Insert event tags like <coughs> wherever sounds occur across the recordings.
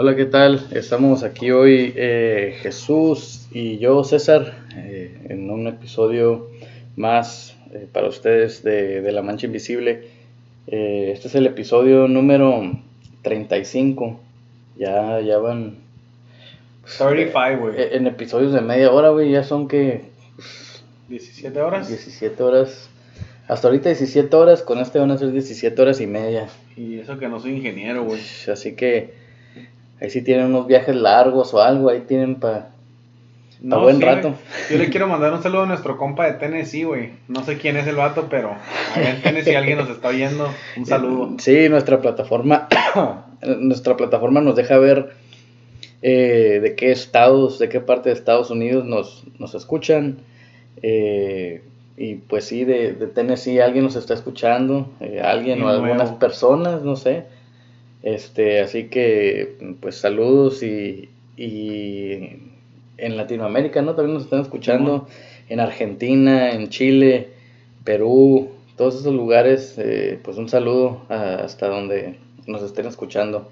Hola, ¿qué tal? Estamos aquí hoy eh, Jesús y yo, César, eh, en un episodio más eh, para ustedes de, de La Mancha Invisible. Eh, este es el episodio número 35. Ya, ya van 35, güey. eh, en episodios de media hora, güey, ya son que 17 horas. 17 horas. Hasta ahorita 17 horas, con este van a ser 17 horas y media. Y eso que no soy ingeniero, güey. Así que ahí sí tienen unos viajes largos o algo, ahí tienen para No, buen sí, rato. Yo le quiero mandar un saludo a nuestro compa de Tennessee, güey. No sé quién es el vato, pero allá en Tennessee alguien nos está oyendo. Un saludo. <laughs> Sí, nuestra plataforma, <coughs> nuestra plataforma nos deja ver eh, de qué estados, de qué parte de Estados Unidos nos, nos escuchan. eh, y pues sí, de, de Tennessee alguien nos está escuchando, eh, alguien o algunas nuevo. personas, no sé. Este, así que pues saludos y, y en Latinoamérica, ¿no? También nos están escuchando, en Argentina, en Chile, Perú, todos esos lugares, eh, pues un saludo a- hasta donde nos estén escuchando.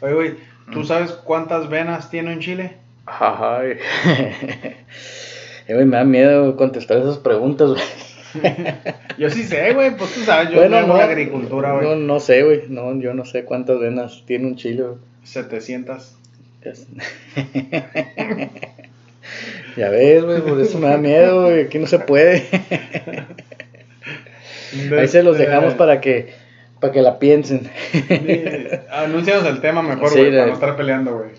Oye, güey, ¿tú sabes cuántas venas tiene un chile? Ay. <laughs> Eh, me da miedo contestar esas preguntas, güey. <laughs> Yo sí sé, güey. Pues tú sabes, yo Bueno, no no, agricultura, no, güey. no sé, güey. No, yo no sé cuántas venas tiene un chile, güey. 700. Es- <laughs> ya ves, güey, por eso me da miedo, güey. Aquí no se puede. <laughs> Ahí se los dejamos para que, para que la piensen. Anuncianos el tema mejor, güey, para no estar peleando, güey.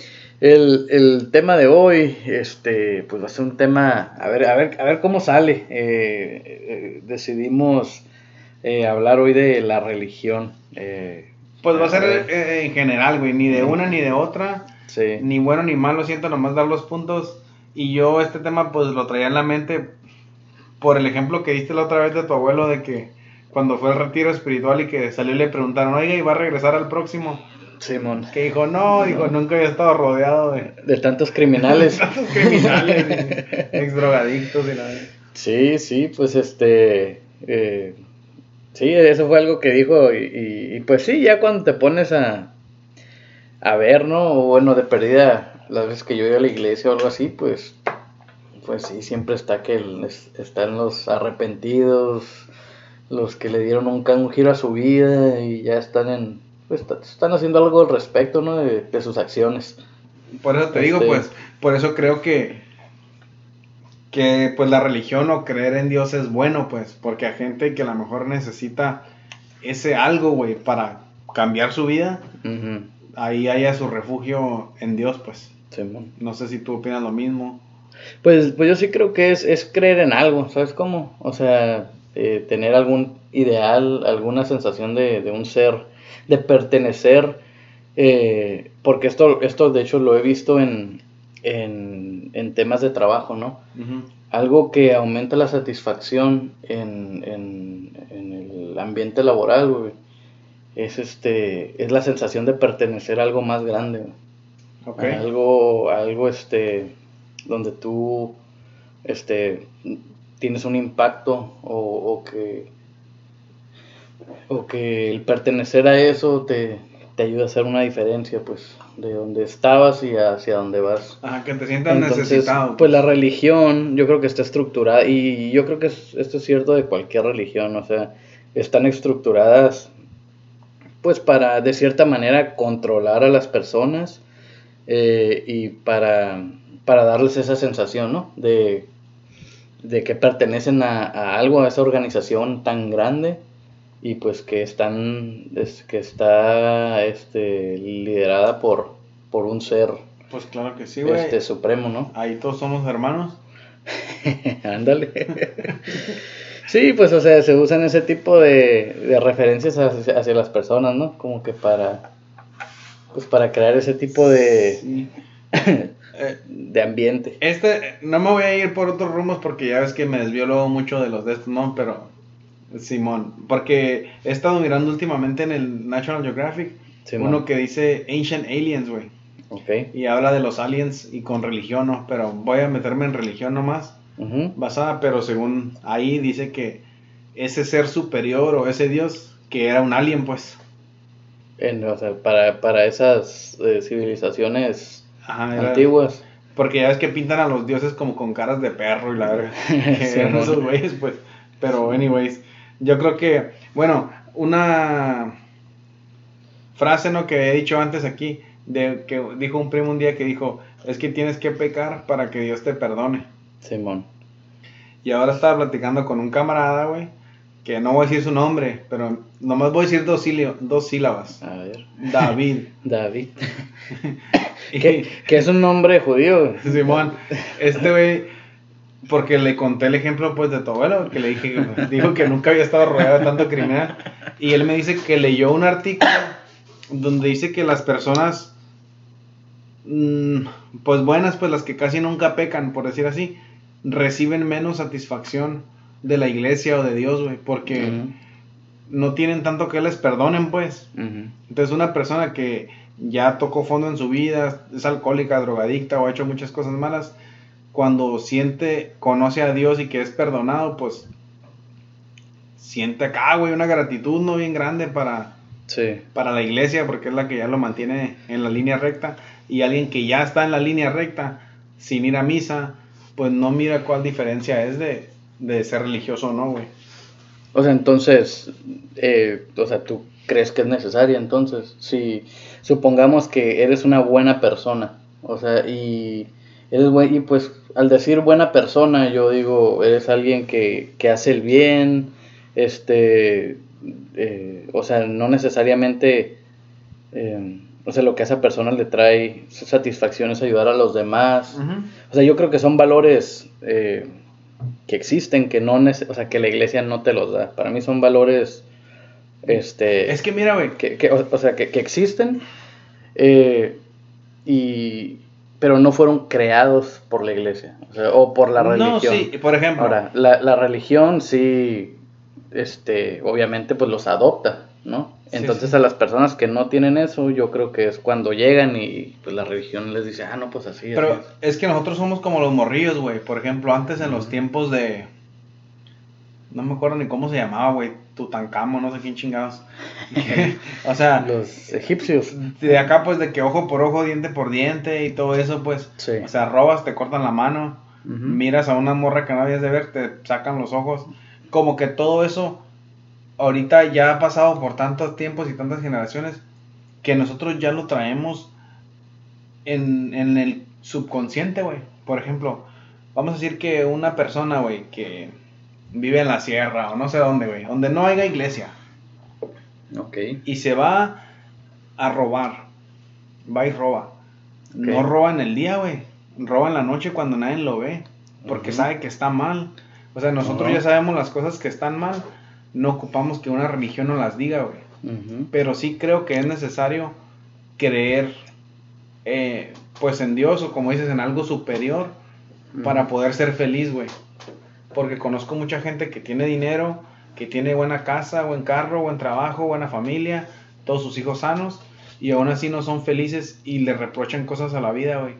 El, el tema de hoy, este, pues va a ser un tema, a ver, a ver, a ver cómo sale. Eh, eh, decidimos eh, hablar hoy de la religión. eh, Pues va a ser eh, en general, güey. Ni de una ni de otra. sí. ni bueno ni malo, siento nomás dar los puntos. Y yo este tema pues lo traía en la mente por el ejemplo que diste la otra vez de tu abuelo de que cuando fue al retiro espiritual y que salió y le preguntaron, oiga, ¿y va a regresar al próximo? Simón. Que dijo, no, dijo, nunca había estado rodeado de De tantos criminales. <laughs> tantos criminales, <laughs> ex drogadictos y nada. Sí, sí, pues este, eh, sí, eso fue algo que dijo y, y- y, pues sí, ya cuando te pones a, a ver, ¿no? O bueno, de perdida, las veces que yo iba a la iglesia o algo así, pues, pues sí, siempre está que el- están los arrepentidos, los que le dieron un, un giro a su vida y ya están en, pues están haciendo algo al respecto, ¿no? De, de sus acciones. Por eso te digo, Este- pues, por eso creo que que pues la religión o creer en Dios es bueno, pues, porque a gente que a lo mejor necesita ese algo, güey, para cambiar su vida, ahí haya su refugio en Dios, pues. Simón. No sé si tú opinas lo mismo. Pues, pues yo sí creo que es, es creer en algo, ¿sabes cómo? O sea, eh, tener algún ideal, alguna sensación de, de un ser, de pertenecer, eh, porque esto, esto de hecho lo he visto en, en, en temas de trabajo, ¿no? Algo que aumenta la satisfacción en, en, en el ambiente laboral, güey, es, este, es la sensación de pertenecer a algo más grande, güey. Algo, algo este, donde tú este, tienes un impacto o, o que, o que el pertenecer a eso te, te ayuda a hacer una diferencia, pues, de donde estabas y hacia donde vas. Ajá, que te sientas Entonces, necesitado. pues la religión yo creo que está estructurada y yo creo que es- esto es cierto de cualquier religión, o sea, están estructuradas pues para de cierta manera controlar a las personas eh, y para, para darles esa sensación, ¿no? De, de que pertenecen a, a algo, a esa organización tan grande y pues que están, es- que está este, liderada por, por un ser Pues claro que sí, güey. este supremo, ¿no? Ahí todos somos hermanos. <laughs> Ándale. sí, pues, o sea, se usan ese tipo de, de referencias hacia, hacia las personas, ¿no? Como que para, pues, para crear ese tipo de, Sí. <laughs> De ambiente. Este, no me voy a ir por otros rumos porque ya ves que me desvió luego mucho de los de estos, no, pero Simón, porque he estado mirando últimamente en el National Geographic Simón. uno que dice Ancient Aliens, güey, Ok. y habla de los aliens y con religión, ¿no? Pero voy a meterme en religión nomás, Ujú. basada, pero según ahí dice que ese ser superior o ese dios que era un alien, pues. En, o sea, para, para esas eh, civilizaciones Ajá, era- antiguas. Porque ya ves que pintan a los dioses como con caras de perro y la verga. <laughs> Que Sí, eran esos güeyes, pues. Pero, anyways, yo creo que, bueno, una frase, ¿no? Que he dicho antes aquí, de que dijo un primo un día que dijo, es que tienes que pecar para que Dios te perdone. Simón. Y ahora estaba platicando con un camarada, güey, que no voy a decir su nombre, pero nomás voy a decir dos, sílabas, dos sílabas. A ver. David. <laughs> David. <laughs> Que es un nombre judío. Simón, este güey, porque le conté el ejemplo pues de tu abuelo, que le dije, dijo que nunca había estado rodeado de tanto criminal, y él me dice que leyó un artículo donde dice que las personas, mm, pues buenas, pues las que casi nunca pecan, por decir así, reciben menos satisfacción de la iglesia o de Dios, güey, porque Ujú, no tienen tanto que les perdonen, pues. ujú. Entonces una persona que ya tocó fondo en su vida, es alcohólica, drogadicta o ha hecho muchas cosas malas, cuando siente, conoce a Dios y que es perdonado, pues siente acá, güey, una gratitud no bien grande para, Sí. para la iglesia, porque es la que ya lo mantiene en la línea recta. Y alguien que ya está en la línea recta, sin ir a misa, pues no mira cuál diferencia es de, de ser religioso o no, güey. O sea, entonces, eh, o sea, ¿tú crees que es necesaria entonces? Si supongamos que eres una buena persona, o sea, y eres buen, y pues al decir buena persona, yo digo, eres alguien que, que hace el bien, este, eh, o sea, no necesariamente, eh, o sea, lo que a esa persona le trae satisfacción es ayudar a los demás. O sea, yo creo que son valores eh, que existen, que no o sea, que la iglesia no te los da. Para mí son valores, este, Es que mira, güey, que, que- o, o sea, que, que existen, eh, y, pero no fueron creados por la iglesia, o, sea, o por la religión. No, sí, por ejemplo. Ahora, la, la religión sí, este, obviamente, pues los adopta, ¿no? Entonces sí. a las personas que no tienen eso, yo creo que es cuando llegan y pues la religión les dice, ah, no, pues así. así Pero es". es que nosotros somos como los morrillos, güey. Por ejemplo, antes en los tiempos de. No me acuerdo ni cómo se llamaba, güey. Tutankamón, no sé quién chingados. <laughs> o sea, Los egipcios. de acá, pues de que ojo por ojo, diente por diente y todo eso, pues. Sí. O sea, robas, te cortan la mano. Miras a una morra que no habías de ver, te sacan los ojos. Como que todo eso, ahorita ya ha pasado por tantos tiempos y tantas generaciones, que nosotros ya lo traemos en, en el subconsciente, güey. Por ejemplo, vamos a decir que una persona, güey, que vive en la sierra o no sé dónde, güey, donde no haya iglesia, Ok. y se va a robar, va y roba. No roba en el día, güey. Roba en la noche cuando nadie lo ve. Porque sabe que está mal. O sea, nosotros ya sabemos las cosas que están mal. No ocupamos que una religión nos las diga, güey. Pero sí creo que es necesario creer, eh, pues en Dios o como dices, en algo superior para poder ser feliz, güey. Porque conozco mucha gente que tiene dinero, que tiene buena casa, buen carro, buen trabajo, buena familia, todos sus hijos sanos, y aún así no son felices y le reprochan cosas a la vida, güey.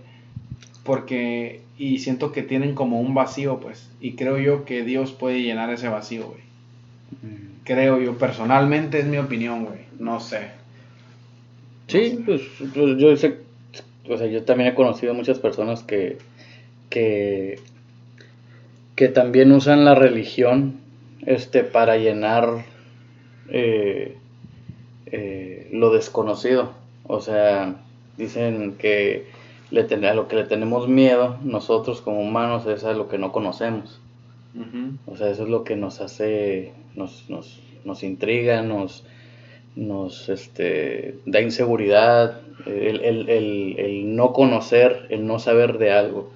Porque, y siento que tienen como un vacío, pues. Y creo yo que Dios puede llenar ese vacío, güey. Ujú. Creo yo, personalmente es mi opinión, güey. No sé. Sí, pues, pues, yo sé, o sea, yo también he conocido muchas personas que, que, que también usan la religión, este, para llenar eh, eh, lo desconocido. O sea, dicen que le ten- a lo que le tenemos miedo nosotros como humanos es a lo que no conocemos. O sea, eso es lo que nos hace, nos, nos, nos intriga, nos, nos este, da inseguridad, el, el, el, el no conocer, el no saber de algo.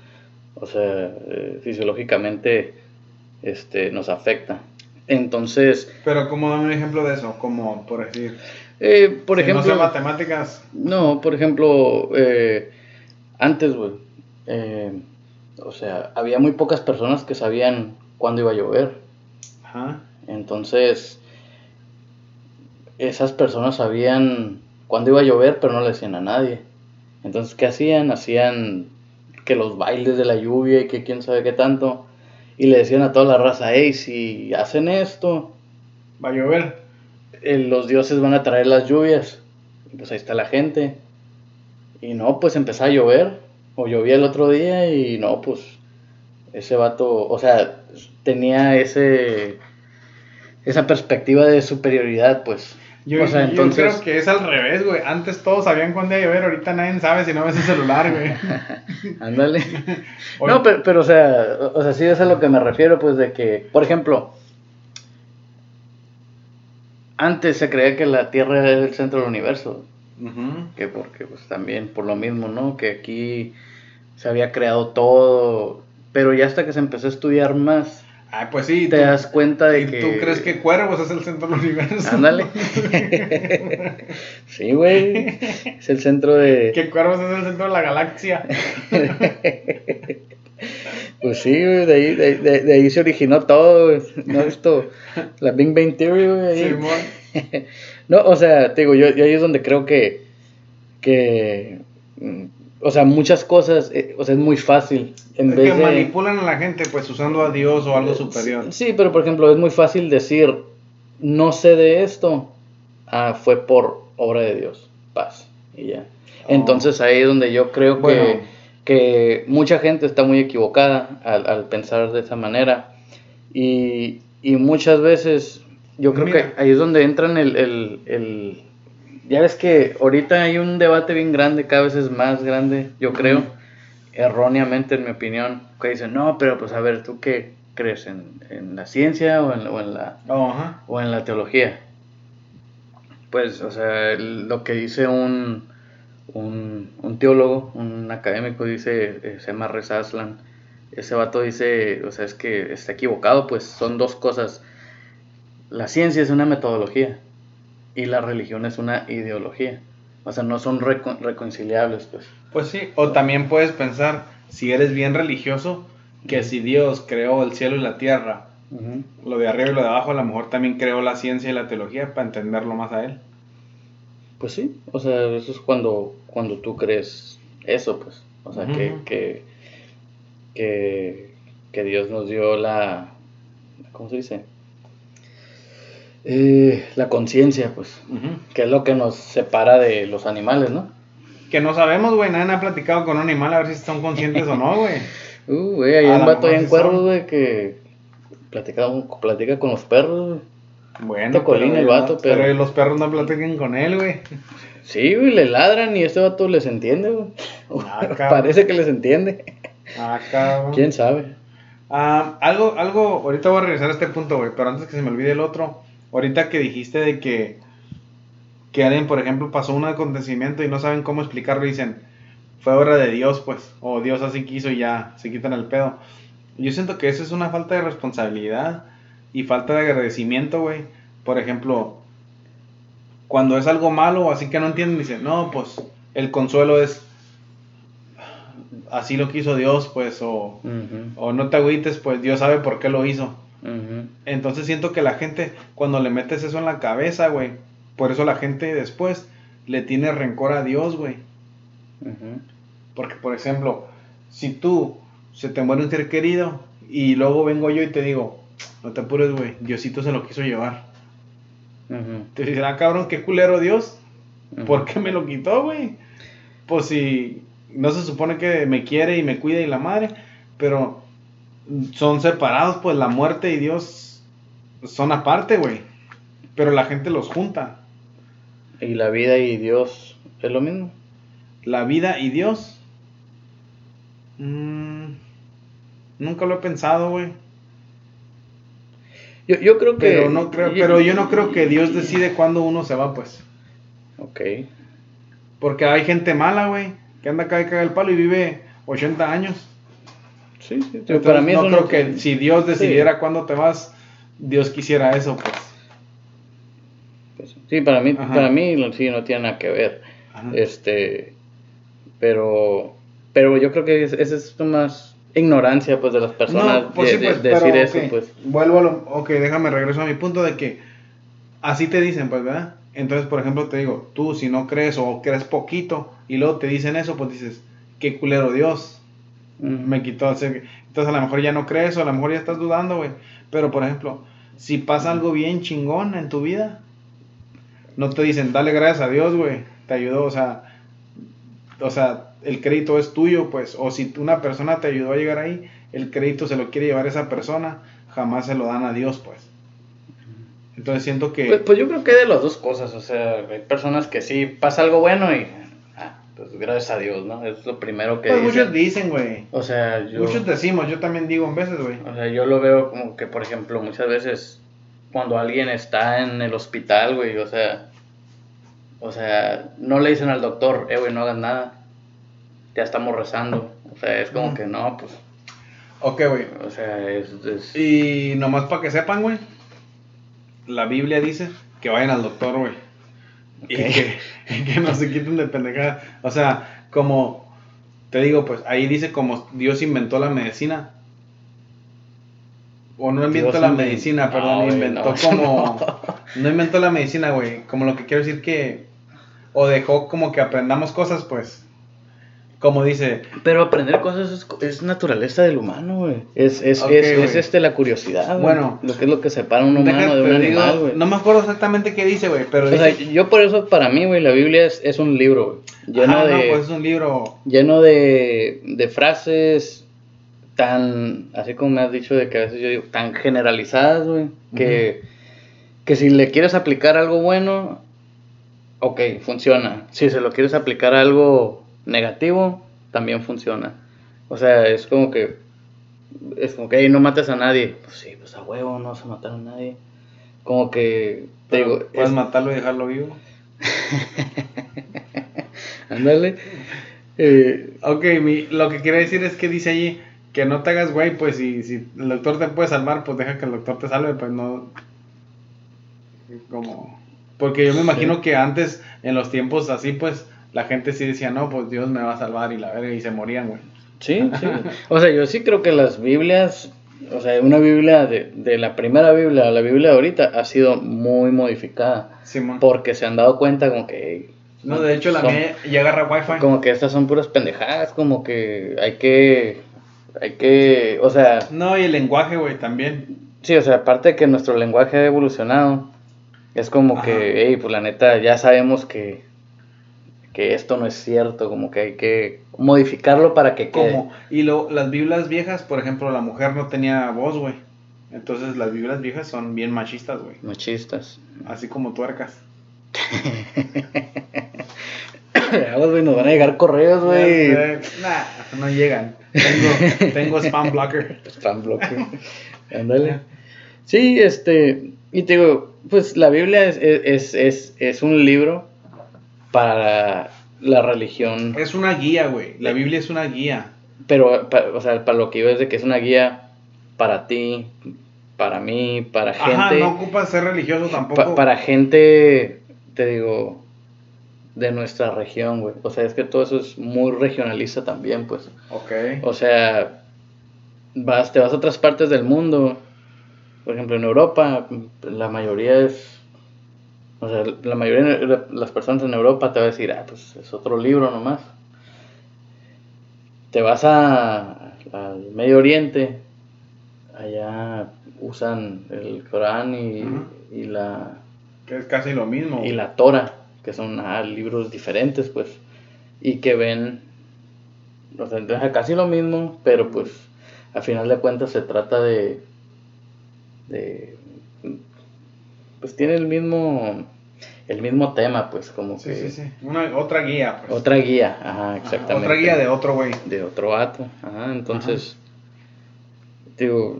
O sea, eh, fisiológicamente este, nos afecta. Entonces, Pero como dame un ejemplo de eso, como por decir, eh, por si ejemplo... no sé matemáticas, No, por ejemplo, eh, antes, güey, eh, o sea, había muy pocas personas que sabían cuándo iba a llover. ajá, Entonces, esas personas sabían cuándo iba a llover, pero no le decían a nadie. Entonces, ¿qué hacían? Hacían que los bailes de la lluvia y que quién sabe qué tanto. Y le decían a toda la raza, hey, si hacen esto, va a llover. eh, los dioses van a traer las lluvias. Y pues ahí está la gente. Y no, pues empezó a llover. O llovía el otro día y no, pues ese vato, o sea, tenía ese esa perspectiva de superioridad, pues. Yo, o sea, yo entonces, creo que es al revés, güey. Antes todos sabían cuándo iba a llover, ahorita nadie sabe si no ves el celular, güey. <laughs> ándale. <laughs> No, pero, pero, o sea, o sea, sí es a lo que me refiero, pues, de que, por ejemplo, antes se creía que la Tierra era el centro del universo, que porque, pues, también por lo mismo, ¿no? Que aquí se había creado todo, pero ya hasta que se empezó a estudiar más, Ay, pues sí. te tú- das cuenta de ¿Y que... tú crees que Cuervos es el centro del universo? Ándale. <laughs> sí, güey. Es el centro de... que Cuervos es el centro de la galaxia. <laughs> Pues sí, güey, de ahí, de, de- de ahí se originó todo. ¿No has visto la Big Bang Theory, güey? Simón. <laughs> No, o sea, te digo, yo, yo ahí es donde creo que, que, mm, o sea, muchas cosas, eh, o sea, es muy fácil. En Es vez que de... manipulan a la gente, pues usando a Dios o algo superior. Sí, pero por ejemplo, es muy fácil decir, no sé de esto, ah, fue por obra de Dios, paz, y ya. Oh. Entonces ahí es donde yo creo que, que mucha gente está muy equivocada al, al pensar de esa manera. Y, y muchas veces yo creo Mira. que ahí es donde entran el, el, el- Ya ves que ahorita hay un debate bien grande, cada vez es más grande, yo creo, erróneamente en mi opinión, que dicen, no, pero pues a ver, ¿tú qué crees? ¿En, en la ciencia o en, o en la, o en la teología. Pues, o sea, lo que dice un, un, un teólogo, un académico, dice, eh, se llama Reza Aslan, ese vato dice, o sea, es que está equivocado, pues son dos cosas. La ciencia es una metodología y la religión es una ideología. O sea, no son recon- reconciliables, pues. Pues sí, o también puedes pensar, si eres bien religioso, que si Dios creó el cielo y la tierra, lo de arriba y lo de abajo, a lo mejor también creó la ciencia y la teología para entenderlo más a él. Pues sí, o sea, eso es cuando, cuando tú crees eso, pues. O sea, que, que, que Dios nos dio la, ¿cómo se dice? Eh, la conciencia, pues, que es lo que nos separa de los animales, ¿no? Que no sabemos, güey, nadie ha platicado con un animal a ver si son conscientes o no, güey. <laughs> Uh, güey, hay un vato ahí en son. güey, que platica, platica con los perros. Bueno, colina el pero- vato, pero- pero los perros no platican con él, güey. Sí, güey, le ladran y este vato les entiende, güey. Ah. <laughs> Parece que les entiende. Ah, cabrón. ¿Quién sabe? Ah, algo, algo, ahorita voy a regresar a este punto, güey, pero antes que se me olvide el otro, ahorita que dijiste de que, que alguien, por ejemplo, pasó un acontecimiento y no saben cómo explicarlo, dicen, fue obra de Dios, pues, o Dios así quiso y ya, se quitan el pedo. Yo siento que eso es una falta de responsabilidad y falta de agradecimiento, güey. Por ejemplo, cuando es algo malo, así que no entienden, dicen, no, pues, el consuelo es, así lo quiso Dios, pues, o... O no te agüites, pues Dios sabe por qué lo hizo. Entonces siento que la gente, cuando le metes eso en la cabeza, güey, por eso la gente después le tiene rencor a Dios, güey. Porque, por ejemplo, si tú se te muere un ser querido y luego vengo yo y te digo, no te apures, güey, Diosito se lo quiso llevar. Te dirán, ah, cabrón, qué culero Dios. ¿Por qué me lo quitó, güey? Pues si no se supone que me quiere y me cuida y la madre, pero son separados, pues la muerte y Dios son aparte, güey. Pero la gente los junta. Y la vida y Dios es lo mismo. La vida y Dios. mm, nunca lo he pensado, güey. Yo, yo creo que. Pero no creo, pero yo no creo que Dios decide cuándo uno se va, pues. Ok. Porque hay gente mala, güey, que anda acá y caga el palo y vive 80 años. Sí, sí. Entonces, para mí no creo no- que si Dios decidiera cuándo te vas, Dios quisiera eso, pues. pues, Sí, para mí, Ajá. para mí sí no tiene nada que ver. Ajá. Este. Pero. Pero yo creo que es- esa es más ignorancia, pues, de las personas. No, pues de, sí, de- pues, decir pero, eso, pues. Vuelvo a lo, ok, déjame regreso a mi punto de que así te dicen, pues, ¿verdad? Entonces, por ejemplo, te digo, tú si no crees o crees poquito y luego te dicen eso, pues dices, qué culero Dios. Me quitó. Entonces, a lo mejor ya no crees o a lo mejor ya estás dudando, güey. Pero, por ejemplo, si pasa algo bien chingón en tu vida, no te dicen, dale gracias a Dios, güey. te ayudó, o sea, o sea, el crédito es tuyo, pues, o si una persona te ayudó a llegar ahí, el crédito se lo quiere llevar esa persona, jamás se lo dan a Dios, pues. Entonces siento que... Pues, pues yo creo que de las dos cosas, o sea, hay personas que sí pasa algo bueno y... pues gracias a Dios, ¿no? Es lo primero que Pues dicen. muchos dicen, güey. O sea, yo... Muchos decimos, yo también digo en veces, güey. O sea, yo lo veo como que, por ejemplo, muchas veces cuando alguien está en el hospital, güey, o sea, o sea, no le dicen al doctor, eh, güey, no hagas nada, ya estamos rezando, o sea, es como que no, pues, Ok, güey. o sea, es, es- Y nomás para que sepan, güey, la Biblia dice que vayan al doctor, güey. <laughs> Y que, y que no se quiten de pendejada. O sea, como te digo, pues ahí dice como Dios inventó la medicina. O no inventó Dios la medicina, No, perdón, güey, inventó no, como... <laughs> No inventó la medicina, güey. Como lo que quiero decir que... O dejó como que aprendamos cosas, pues. Como dice, Pero aprender cosas es, es naturaleza del humano, güey, es, es, es, es, este, la curiosidad, güey. Bueno. lo que es lo que separa un humano de un animal, güey. no me acuerdo exactamente qué dice, güey, pero O sea, yo por eso, para mí, güey, la Biblia es, es un libro, güey, lleno Ajá, de... no, pues es un libro lleno de, de frases tan, así como me has dicho, de que a veces yo digo, tan generalizadas, güey, que, que si le quieres aplicar algo bueno, ok, funciona. Si se lo quieres aplicar a algo negativo, también funciona. O sea, es como que, es como que, "Ey, no mates a nadie. Pues sí, pues a huevo, no vas a matar a nadie. Como que, te digo, Puedes es- matarlo y dejarlo vivo. <laughs> ándale. Eh, Ok, mi, lo que quiere decir es que dice allí que no te hagas güey, pues si, si el doctor te puede salvar, pues deja que el doctor te salve, pues no. Como. Porque yo me imagino que antes, en los tiempos así, pues la gente sí decía, no, pues Dios me va a salvar y la verga, y se morían, güey. Sí, sí. <laughs> O sea, yo sí creo que las Biblias, o sea, una Biblia de, de la primera Biblia a la Biblia de ahorita ha sido muy modificada. Simón. Porque se han dado cuenta como que... No, de hecho, la son- mía ya agarra wifi. Como que estas son puras pendejadas, como que hay que... Hay que... O sea, No, y el lenguaje, güey, también. sí, o sea, aparte de que nuestro lenguaje ha evolucionado, es como Ajá. que, hey, pues la neta, ya sabemos que... Que esto no es cierto, como que hay que modificarlo para que quede. Como, y lo, las Biblias viejas, por ejemplo, la mujer no tenía voz, güey. Entonces las Biblias viejas son bien machistas, güey. Machistas. Así como tuercas. Aguas, <laughs> güey, nos van a llegar correos, güey. Nah, no llegan. Tengo, tengo spam blocker. Spam blocker. <laughs> Ándale. Sí, este. Y te digo, pues la Biblia es, es, es, es un libro para la religión. Es una guía, güey. La Biblia es una guía. Pero, pa- o sea, para lo que iba es de que es una guía para ti, para mí, para gente. Ajá, no ocupas ser religioso tampoco. pa- para gente, te digo, de nuestra región, güey. O sea, es que todo eso es muy regionalista también, pues. Ok. O sea, vas, te vas a otras partes del mundo. Por ejemplo, en Europa, la mayoría es. O sea, la mayoría de las personas en Europa te va a decir, ah, pues es otro libro nomás. Te vas a, al Medio Oriente, allá usan el Corán y, y la Que es casi lo mismo. y la Torah, que son ah, libros diferentes, pues, y que ven, o sea, casi lo mismo, pero pues, a final de cuentas se trata de, de, pues tiene el mismo, el mismo tema, pues, como Sí, que, sí, sí. Una, otra guía, pues. otra guía, ajá, exactamente. Otra guía de otro güey. de otro vato, ajá, entonces, digo,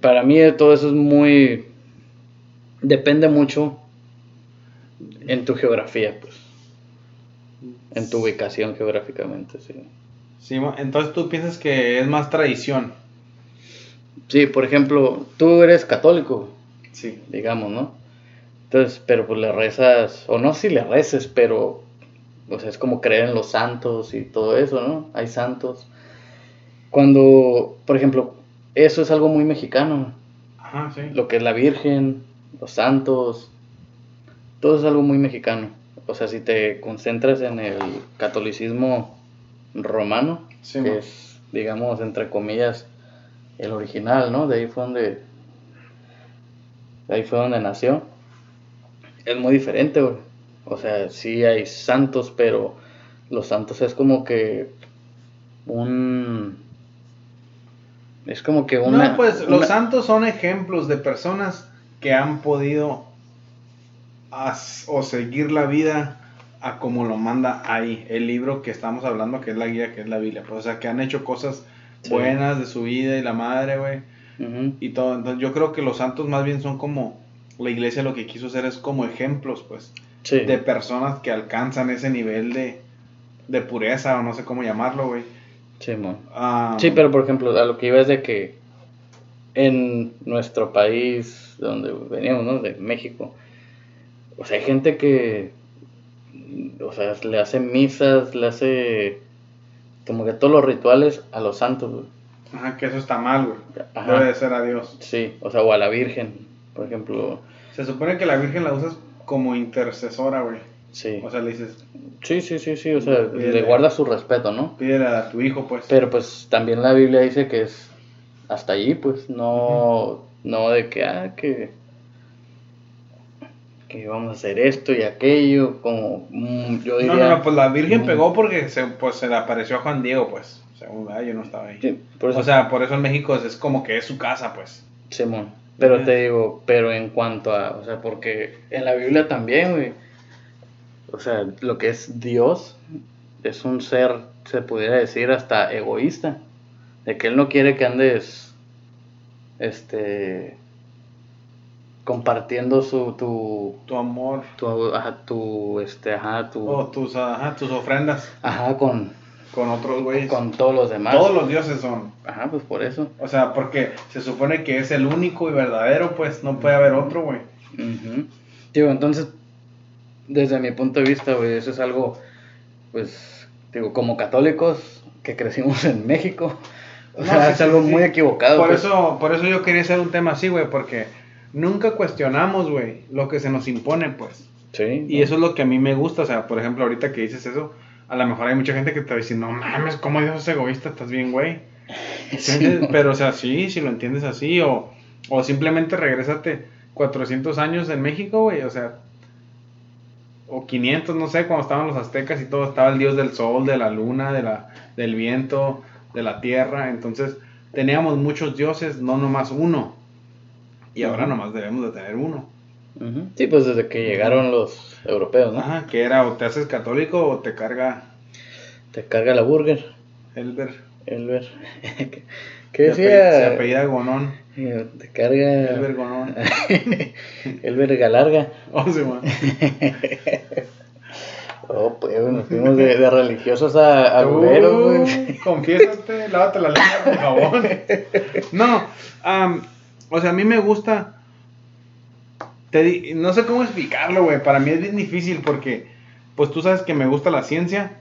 para mí todo eso es muy, depende mucho en tu geografía, pues, en tu ubicación geográficamente, sí. Sí, entonces tú piensas que es más tradición. Sí, por ejemplo, tú eres católico, Sí. digamos, ¿no? Entonces, pero pues le rezas, o no si le reces, pero, sea, es como creer en los santos y todo eso, ¿no? Hay santos. Cuando, por ejemplo, eso es algo muy mexicano, Ajá, sí. lo que es la Virgen, los santos, todo es algo muy mexicano. O sea, si te concentras en el catolicismo romano, Sí, que es, digamos, entre comillas, el original, ¿no? De ahí fue donde, de ahí fue donde nació. Es muy diferente, güey. O sea, sí hay santos, pero los santos es como que un... Es como que una... no, pues una- los santos son ejemplos de personas que han podido as- o seguir la vida a como lo manda ahí, el libro que estamos hablando, que es la guía, que es la Biblia. Pues, o sea, que han hecho cosas Sí. buenas de su vida y la madre, güey. Y todo. Entonces yo creo que los santos más bien son como, la iglesia lo que quiso hacer es como ejemplos, pues, Sí. de personas que alcanzan ese nivel de, de pureza o no sé cómo llamarlo, güey. Simón. Ah, Sí, pero por ejemplo, a lo que iba es de que en nuestro país, donde veníamos, ¿no? De México, o sea, hay gente que, o sea, le hace misas, le hace como que todos los rituales a los santos, güey. Ajá, que eso está mal, güey. Debe de ser a Dios. Sí, o sea, o a la Virgen, por ejemplo, Se supone que la Virgen la usas como intercesora, güey. sí. O sea, le dices, Sí, sí, sí, sí, o sea, Pídele. le guarda su respeto, ¿no? pídele a tu hijo, pues. Pero pues también la Biblia dice que es hasta allí, pues no, no de que, ah, que, que vamos a hacer esto y aquello, como mm, yo diría... no, no, no, pues la Virgen Mm. pegó porque se, pues, se le apareció a Juan Diego, pues. Según, ¿verdad? yo no estaba ahí. Sí, por eso, O sea, por eso en México es, es como que es su casa, pues. Simón. Pero Ajá. te digo, pero en cuanto a, o sea, porque en la Biblia también, güey, o sea, lo que es Dios es un ser, se pudiera decir, hasta egoísta, de que Él no quiere que andes, este, compartiendo su, tu, Tu amor. tu, ajá, tu, este, ajá, tu, O tus, ajá, tus ofrendas ajá, con, con otros güeyes. con todos los demás. Todos los dioses son. Ajá, pues por eso. O sea, porque se supone que es el único y verdadero, pues no puede haber otro, güey. Ujú. Digo, entonces, desde mi punto de vista, güey, eso es algo, pues, digo, como católicos que crecimos en México, o No, sea, sí, es algo sí. muy equivocado. Por pues. eso, por eso yo quería hacer un tema así, güey, porque nunca cuestionamos, güey, lo que se nos impone, pues. Sí. Y eso es lo que a mí me gusta, o sea, por ejemplo, ahorita que dices eso, a lo mejor hay mucha gente que te va a decir, no mames, ¿cómo Dios es egoísta? Estás bien, <laughs> güey. Pero, o sea, sí, si lo entiendes así, o, o simplemente regrésate 400 años en México, güey, o sea, o 500, no sé, cuando estaban los aztecas y todo, estaba el dios del sol, de la luna, de la, del viento, de la tierra, entonces teníamos muchos dioses, no nomás uno, y ahora nomás debemos de tener uno. Sí, pues desde que llegaron los europeos, ¿no? Ajá, que era o te haces católico o te carga Te carga la burger, Elber. Elber. <laughs> ¿Qué Se ape- Se decía? apellida Gonón. Eh, Te carga... Elber Gonón. <laughs> Elber Galarga. Oh, sí, man. <laughs> Oh, pues, nos fuimos de, de religiosos a, a güey. Uh, Confiésate, lávate la lengua con jabón. No, am, o sea, a mí me gusta. Te di- no sé cómo explicarlo, güey. Para mí es bien difícil porque, pues tú sabes que me gusta la ciencia,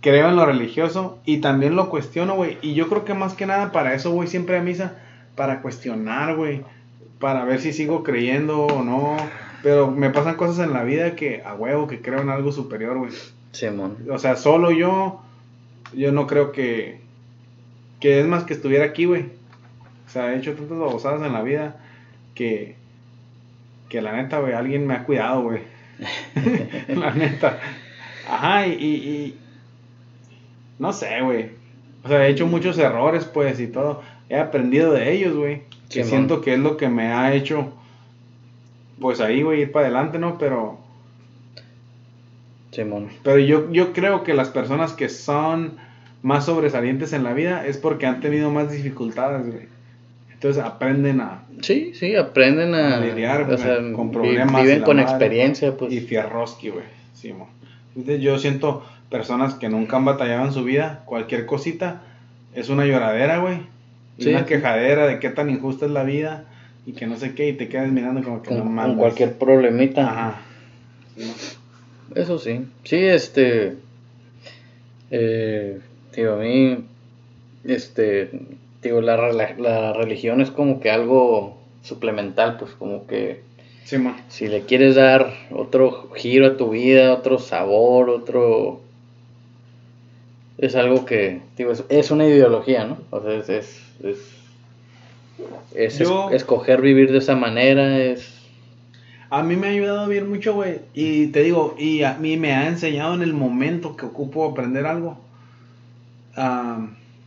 creo en lo religioso y también lo cuestiono, güey. Y yo creo que más que nada para eso voy siempre a misa, para cuestionar, güey. Para ver si sigo creyendo o no. Pero me pasan cosas en la vida que, a huevo, que creo en algo superior, güey. Simón. O sea, solo yo, yo no creo que, que es más que estuviera aquí, güey. O sea, he hecho tantas babosadas en la vida que, que la neta, güey, alguien me ha cuidado, güey. <laughs> la neta. Ajá, y, y, no sé, güey. O sea, he hecho muchos errores, pues, y todo. He aprendido de ellos, güey. Que siento que es lo que me ha hecho, pues ahí, güey, ir para adelante, ¿no? Pero... Simón. Pero yo, yo creo que las personas que son más sobresalientes en la vida es porque han tenido más dificultades, güey. Entonces aprenden a... Sí, sí, aprenden a, A lidiar, o güey, sea, con problemas Viven con madre. experiencia, pues. Y fierroski, güey. Sí. Entonces, yo siento personas que nunca han batallado en su vida, cualquier cosita es una lloradera, güey. Sí, una quejadera de qué tan injusta es la vida y que no sé qué, y te quedas mirando como que con, no con mames. cualquier problemita. Ajá. Sí. Eso sí. Sí, este. Eh, digo, a mí. Este. Digo, la, rela- la religión es como que algo suplemental, pues como que Sí, si le quieres dar otro giro a tu vida, otro sabor, otro... Es algo que, digo, es, es una ideología, ¿no? O sea, es... es, es, escoger vivir de esa manera, es... A mí me ha ayudado bien mucho, güey. Y te digo, y a mí me ha enseñado en el momento que ocupo aprender algo.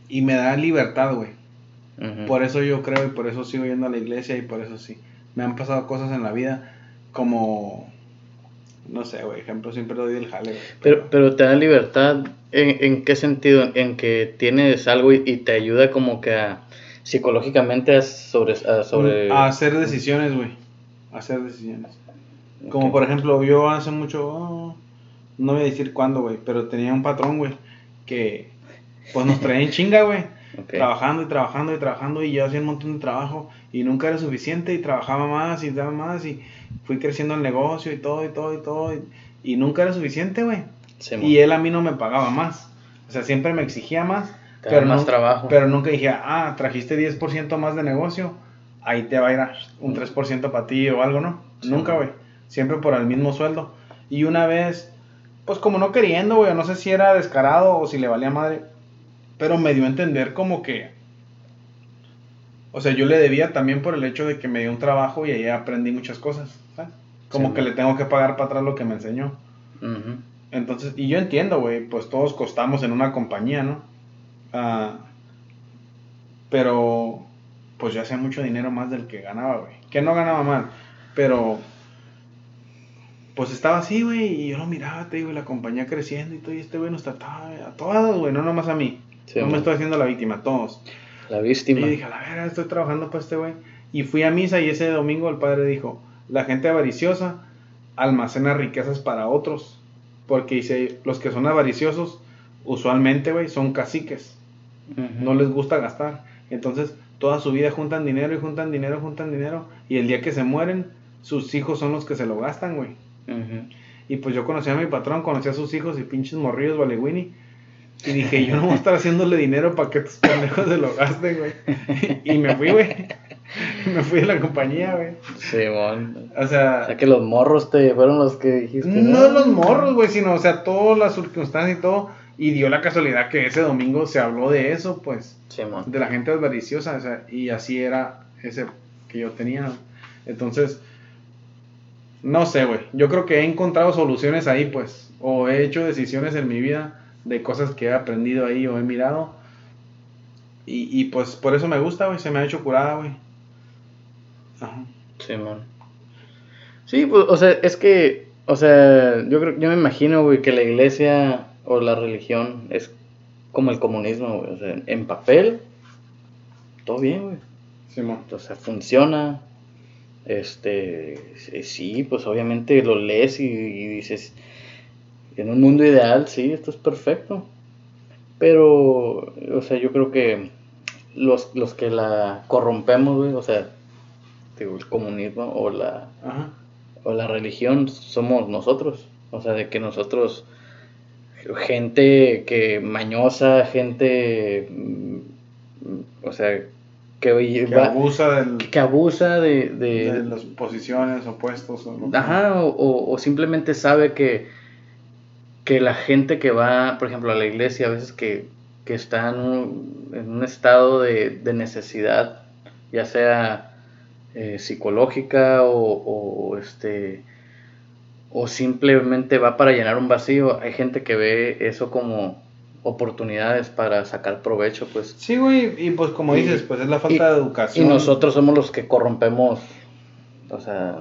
Y me da libertad, güey. Por eso yo creo y por eso sigo yendo a la iglesia y por eso sí. Me han pasado cosas en la vida como... No sé, güey, ejemplo, siempre doy el jale. Pero, pero te da libertad, ¿en, ¿en, qué sentido? En que tienes algo y, te ayuda como que a, psicológicamente a sobre... A, sobre... a hacer decisiones, güey. A hacer decisiones. Como por ejemplo, yo hace mucho... Oh, no voy a decir cuándo, güey, pero tenía un patrón, güey, que pues nos traía en chinga, güey. Trabajando y trabajando y trabajando y yo hacía un montón de trabajo y nunca era suficiente y trabajaba más y daba más y fui creciendo el negocio y todo y todo y todo y, nunca era suficiente, güey. y él a mí no me pagaba más. O sea, siempre me exigía más. pero más trabajo. Pero nunca dije, ah, trajiste 10% más de negocio, ahí te va a ir un 3% para ti o algo, ¿no? nunca, güey. Siempre por el mismo sueldo. Y una vez, pues como no queriendo, güey, no sé si era descarado o si le valía madre, pero me dio a entender como que, o sea, yo le debía también por el hecho de que me dio un trabajo y ahí aprendí muchas cosas, ¿sabes? Como que le tengo que pagar para atrás lo que me enseñó. Entonces, y yo entiendo, güey, pues todos costamos en una compañía, ¿no? Ah, pero, pues yo hacía mucho dinero más del que ganaba, güey. Que no ganaba mal, pero, pues estaba así, güey, y yo lo miraba, te digo, la compañía creciendo y todo, y este güey nos trataba a todos, güey, no nomás a mí no me estoy haciendo la víctima, todos. La víctima. Y dije, a la vera, estoy trabajando para este güey. Y fui a misa y ese domingo el padre dijo, la gente avariciosa almacena riquezas para otros. Porque dice, los que son avariciosos, usualmente, güey, son caciques. No les gusta gastar. Entonces, toda su vida juntan dinero y juntan dinero, juntan dinero. Y el día que se mueren, sus hijos son los que se lo gastan, güey. Y pues yo conocí a mi patrón, conocí a sus hijos y pinches morridos, vale, Winnie. Y dije, yo no voy a estar haciéndole dinero para que tus pendejos se lo gasten, güey. Y me fui, güey. Me fui de la compañía, güey. Sí, bueno. O sea. O sea, que los morros te fueron los que dijiste. No, los morros, güey, sino, o sea, todas las circunstancias y todo. Y dio la casualidad que ese domingo se habló de eso, pues. Sí, man. De la gente avariciosa, o sea, y así era ese que yo tenía. Entonces, no sé, güey. Yo creo que he encontrado soluciones ahí, pues. O he hecho decisiones en mi vida de cosas que he aprendido ahí o he mirado. Y, y pues por eso me gusta, güey, se me ha hecho curada, güey. Ajá. Sí, man. Sí, pues, o sea, es que, o sea, yo creo, yo me imagino, güey, que la iglesia o la religión es como el comunismo, güey, o sea, en papel, todo bien, güey. Sí, man. O sea, funciona, este, sí, pues obviamente lo lees y dices, en un mundo ideal, sí, esto es perfecto. Pero, o sea, yo creo que los, los que la corrompemos, güey, o sea, digo, el comunismo o la, o la religión somos nosotros. O sea, de que nosotros, gente que mañosa, gente, mm, o sea, que, que abusa del, que abusa de, de, las posiciones opuestos. O Ajá, o, o simplemente sabe que que la gente que va, por ejemplo, a la iglesia, a veces que, que está en un, estado de, necesidad, ya sea eh, psicológica o, este o simplemente va para llenar un vacío. Hay gente que ve eso como oportunidades para sacar provecho, pues. Sí, güey, y pues como dices, pues es la falta de educación. Y nosotros somos los que corrompemos, o sea,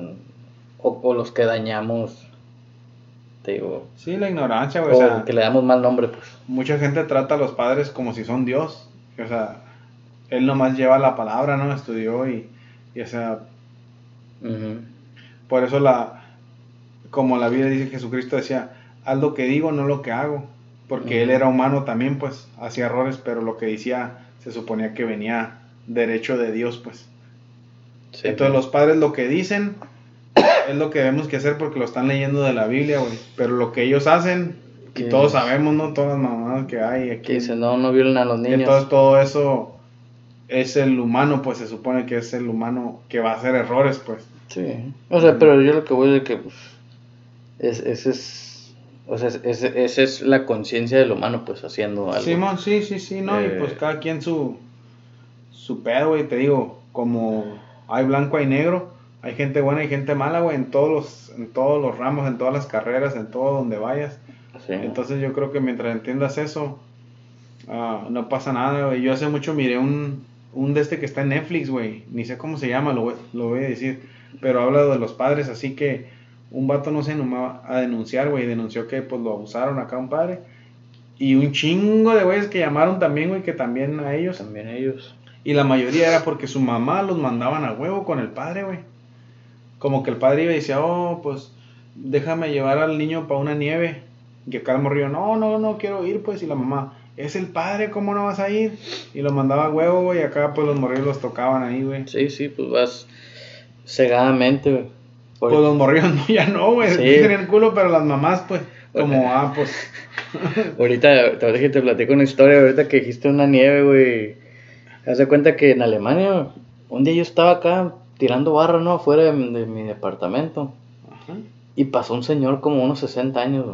o los que dañamos digo. Sí, la ignorancia, güey. O, sea, que le damos mal nombre, pues. Mucha gente trata a los padres como si son Dios. O sea, él nomás lleva la palabra, ¿no? Estudió y, y o sea. Por eso la. Como la Biblia dice Jesucristo decía, haz lo que digo, no lo que hago. Porque él era humano también, pues, hacía errores, pero lo que decía se suponía que venía derecho de Dios, pues. Entonces los padres lo que dicen es lo que debemos que hacer porque lo están leyendo de la Biblia, güey. Pero lo que ellos hacen, y todos sabemos, ¿no? Todas las mamadas que hay aquí. Que dicen, no, no violen a los niños. Entonces todo eso es el humano, pues se supone que es el humano que va a hacer errores, pues. Sí. O sea, pero yo lo que voy decir que, pues, es, ese es, o sea, esa es la conciencia del humano, pues, haciendo algo. Simón, sí, sí, sí, ¿no? y pues eh, cada quien su, su pedo, güey, te digo, como hay blanco, hay negro, Hay gente buena y gente mala, güey, en todos los, en todos los ramos, en todas las carreras, en todo donde vayas. Entonces yo creo que mientras entiendas eso, ah, no pasa nada, güey. Yo hace mucho miré un, un de este que está en Netflix, güey. Ni sé cómo se llama, lo, lo voy a decir. Pero habla de los padres, así que un vato no se animaba a denunciar, güey. Denunció que pues lo abusaron acá un padre. Y un chingo de güeyes que llamaron también, güey, que también a ellos. También a ellos. Y la mayoría era porque su mamá los mandaban a huevo con el padre, güey. Como que el padre iba y decía, oh, pues déjame llevar al niño para una nieve. Y acá el morrillo, no, no, no quiero ir, pues. Y la mamá, es el padre, ¿cómo no vas a ir? Y lo mandaba a huevo, güey. Y acá, pues los morrillos los tocaban ahí, güey. Sí, sí, pues vas cegadamente, güey. Pues los morrillos no, <laughs> ya no, güey. Sí. Tenían culo, pero las mamás, pues, como, ah, pues. <laughs> ahorita, te, que te platico una historia, ahorita que dijiste una nieve, güey. Haz de cuenta que en Alemania, un día yo estaba acá tirando barra, ¿no? Afuera de, mi departamento. Ajá. Y pasó un señor como unos 60 años.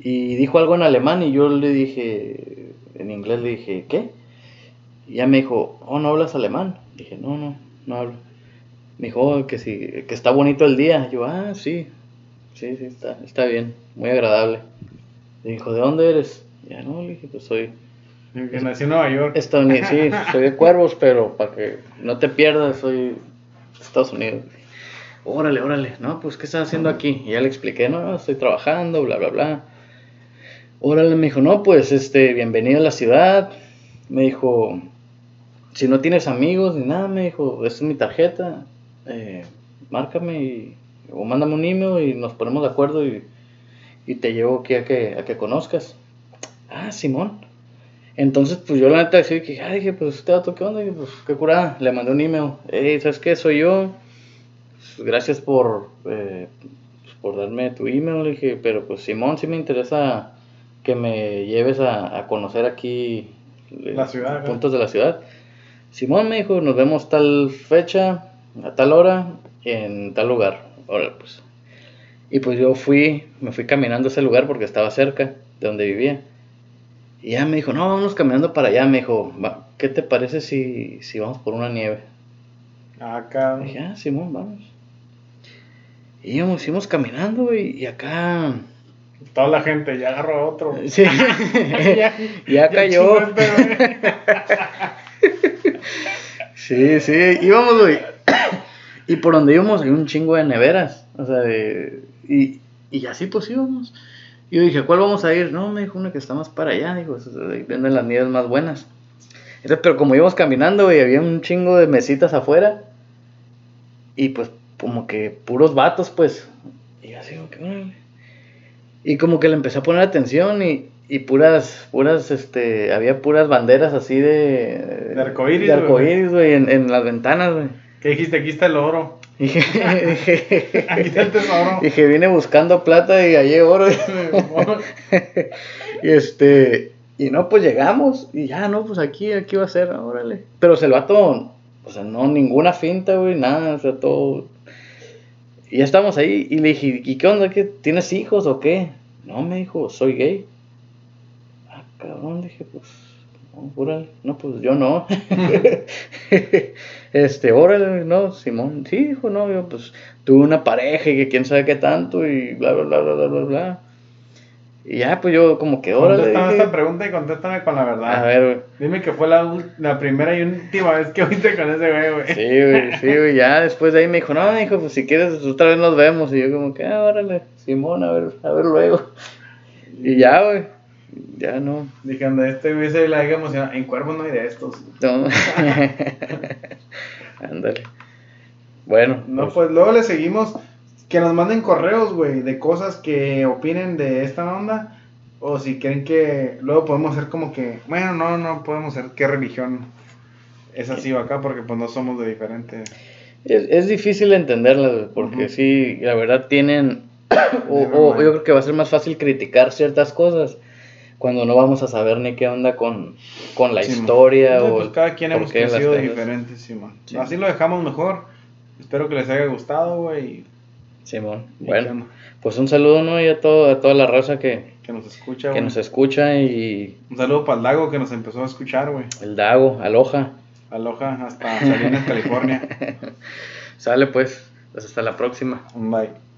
Y dijo algo en alemán y yo le dije, en inglés le dije, ¿qué? Y ya me dijo, oh, ¿no hablas alemán? Dije, no, no, no hablo. Me dijo, oh, que sí, que está bonito el día. Yo, ah, sí, sí, sí, está, está bien, muy agradable. Le dijo, ¿de dónde eres? Ya no, le dije, pues soy... Que nací en Nueva York. sí, <laughs> soy de Cuervos, pero para que no te pierdas, soy de Estados Unidos. Órale, órale, no, pues ¿qué estás haciendo aquí? Y ya le expliqué, no, estoy trabajando, bla, bla, bla. Órale, me dijo, no, pues, este, bienvenido a la ciudad. Me dijo, si no tienes amigos ni nada, me dijo, esta es mi tarjeta, eh, márcame y, o mándame un email y nos ponemos de acuerdo y, y te llevo aquí a que, a que conozcas. Ah, Simón. Entonces, pues yo la neta decía que, ah, dije, pues este dato, ¿qué onda? pues qué curada. Le mandé un email. Hey, ¿sabes qué? Soy yo. Pues, gracias por, eh, pues, por darme tu email. Le dije, pero pues Simón, sí me interesa que me lleves a, a conocer aquí eh, la ciudad, puntos de la ciudad. Simón me dijo, nos vemos tal fecha, a tal hora, en tal lugar. Ahora pues. Y pues yo fui, me fui caminando a ese lugar porque estaba cerca de donde vivía. Y ya me dijo, no, vamos caminando para allá. Me dijo, ¿qué te parece si, si vamos por una nieve? Acá. dije, ah, Simón, vamos. Y íbamos, íbamos caminando, y acá Toda la gente ya agarró a otro. <laughs> Sí, <laughs> ya, cayó. <laughs> sí, sí, íbamos, güey. Y por donde íbamos hay un chingo de neveras. O sea, de, y, y así pues íbamos. Y yo dije, ¿cuál vamos a ir? No, me dijo una que está más para allá. Dijo, venden las nieves más buenas. pero como íbamos caminando, güey, había un chingo de mesitas afuera. Y pues, como que puros vatos, pues. Y así, que, y como que le empecé a poner atención y, y puras, puras, este, había puras banderas así de... De arcoíris, De arcoíris, güey, en, en, las ventanas, güey. ¿Qué dijiste? Aquí está el oro. Dije, dije, <laughs> aquí está el tesoro. Dije, vine buscando plata y hallé oro. <laughs> y este, y no, pues llegamos. Y ya, no, pues aquí, aquí va a ser, órale. Pero se el vato, o sea, no, ninguna finta, güey, nada, o sea, todo y ya estamos ahí y le dije, ¿y qué onda? ¿Qué, ¿Tienes hijos o qué? No, me dijo, soy gay. Ah, cabrón, dije, pues, no, órale, no, pues yo no. <laughs> este, órale, no, Simón, sí, dijo, no, yo pues tuve una pareja y que quién sabe qué tanto y bla, bla, bla, bla, bla, bla, bla. Y ya, pues yo como que ahora. Contéstame esta pregunta y contéstame con la verdad. A ver, güey. Dime que fue la, la primera y última vez que oíste con ese güey, güey. Sí, güey, sí, güey. Ya después de ahí me dijo, no, hijo, pues si quieres, otra vez nos vemos. Y yo, como que, ah, órale, Simón, a ver, a ver luego. Y ya, güey. Ya no. Dije, anda, este güey se la deja emocionada. En cuervo no hay de estos. No. <laughs> Ándale. Bueno. No, pues, pues luego le seguimos que nos manden correos, güey, de cosas que opinen de esta onda. O si creen que luego podemos hacer como que, bueno, no, no podemos hacer qué religión es así o acá, porque pues no somos de diferente. Es, difícil entenderla, porque sí, la verdad tienen, <coughs> o, yo creo que va a ser más fácil criticar ciertas cosas cuando no vamos a saber ni qué onda con, con la historia. o pues cada quien hemos crecido diferente, sí, Así lo dejamos mejor. Espero que les haya gustado, güey. Simón, bueno, pues un saludo ¿no? y a, todo, a toda la raza que, que nos escucha. Que nos escucha y... Un saludo para el Dago que nos empezó a escuchar, güey. El Dago, Aloha. Aloha, hasta Salinas, California. <laughs> Sale pues, pues hasta la próxima. Bye.